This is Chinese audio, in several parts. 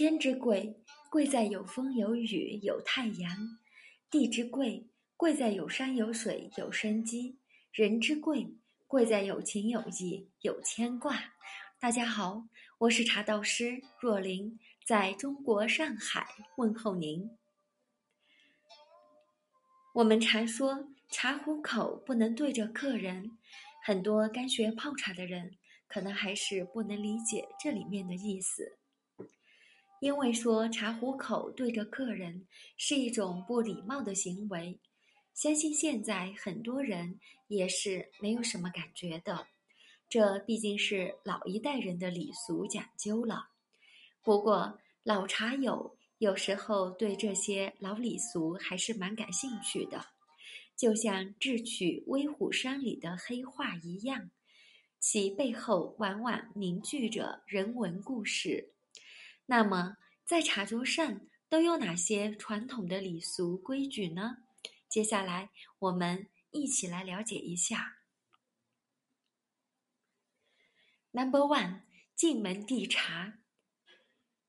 天之贵，贵在有风有雨有太阳；地之贵，贵在有山有水有生机；人之贵，贵在有情有义有牵挂。大家好，我是茶道师若琳，在中国上海问候您。我们常说茶壶口不能对着客人，很多刚学泡茶的人可能还是不能理解这里面的意思。因为说茶壶口对着客人是一种不礼貌的行为，相信现在很多人也是没有什么感觉的。这毕竟是老一代人的礼俗讲究了。不过老茶友。有时候对这些老礼俗还是蛮感兴趣的，就像智取威虎山里的黑话一样，其背后往往凝聚着人文故事。那么，在茶桌上都有哪些传统的礼俗规矩呢？接下来我们一起来了解一下。Number one，进门递茶。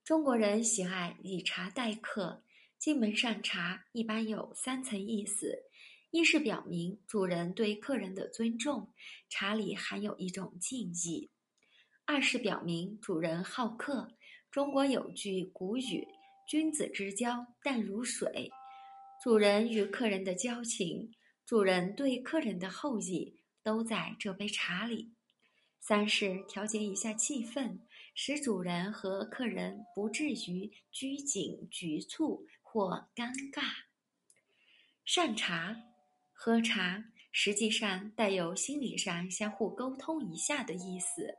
中国人喜爱以茶待客，进门上茶一般有三层意思：一是表明主人对客人的尊重，茶里含有一种敬意；二是表明主人好客。中国有句古语：“君子之交淡如水”，主人与客人的交情，主人对客人的厚意，都在这杯茶里。三是调节一下气氛。使主人和客人不至于拘谨、局促或尴尬。善茶、喝茶，实际上带有心理上相互沟通一下的意思。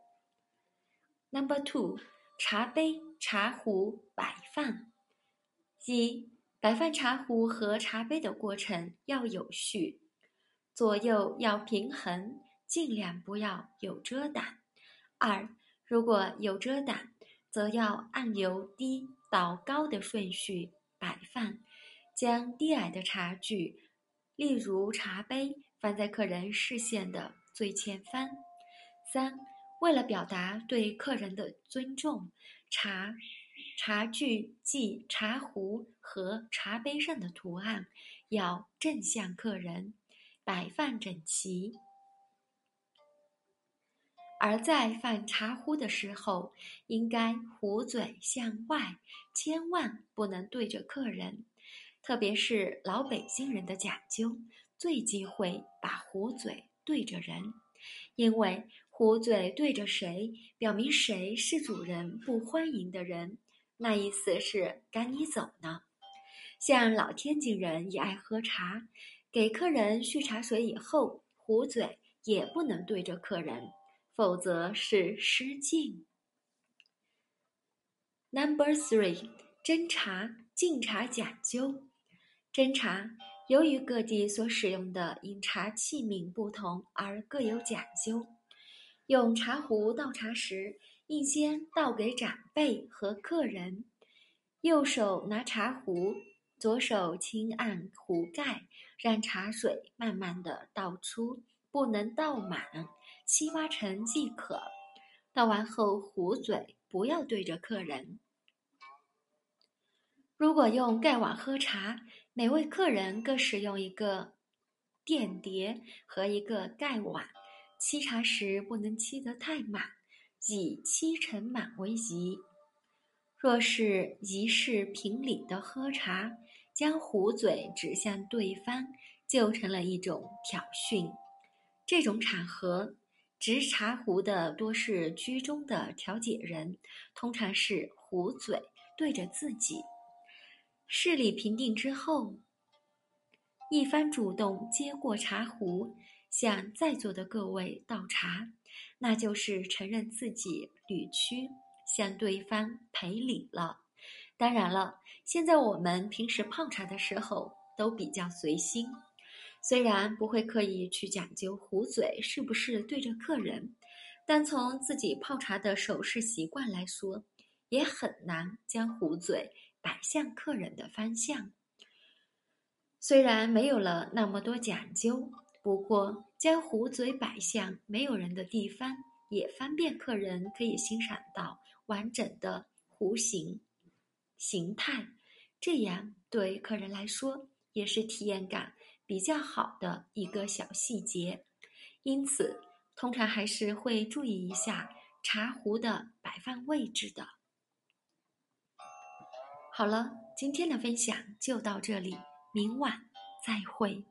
Number two，茶杯、茶壶摆放。一、摆放茶壶和茶杯的过程要有序，左右要平衡，尽量不要有遮挡。二。如果有遮挡，则要按由低到高的顺序摆放，将低矮的茶具，例如茶杯，放在客人视线的最前方。三，为了表达对客人的尊重，茶茶具即茶壶和茶杯上的图案要正向客人，摆放整齐。而在放茶壶的时候，应该壶嘴向外，千万不能对着客人。特别是老北京人的讲究，最忌讳把壶嘴对着人，因为壶嘴对着谁，表明谁是主人不欢迎的人，那意思是赶你走呢。像老天津人也爱喝茶，给客人续茶水以后，壶嘴也不能对着客人。否则是失敬。Number three，斟茶敬茶讲究。斟茶由于各地所使用的饮茶器皿不同而各有讲究。用茶壶倒茶时，应先倒给长辈和客人，右手拿茶壶，左手轻按壶盖，让茶水慢慢的倒出，不能倒满。七八成即可。倒完后，壶嘴不要对着客人。如果用盖碗喝茶，每位客人各使用一个垫碟和一个盖碗。沏茶时不能沏得太满，以沏成满为宜。若是仪式评礼的喝茶，将壶嘴指向对方，就成了一种挑衅。这种场合。执茶壶的多是居中的调解人，通常是壶嘴对着自己。事理平定之后，一方主动接过茶壶，向在座的各位倒茶，那就是承认自己屡屈，向对方赔礼了。当然了，现在我们平时泡茶的时候都比较随心。虽然不会刻意去讲究壶嘴是不是对着客人，但从自己泡茶的手势习惯来说，也很难将壶嘴摆向客人的方向。虽然没有了那么多讲究，不过将壶嘴摆向没有人的地方，也方便客人可以欣赏到完整的壶形。形态，这样对客人来说也是体验感比较好的一个小细节。因此，通常还是会注意一下茶壶的摆放位置的。好了，今天的分享就到这里，明晚再会。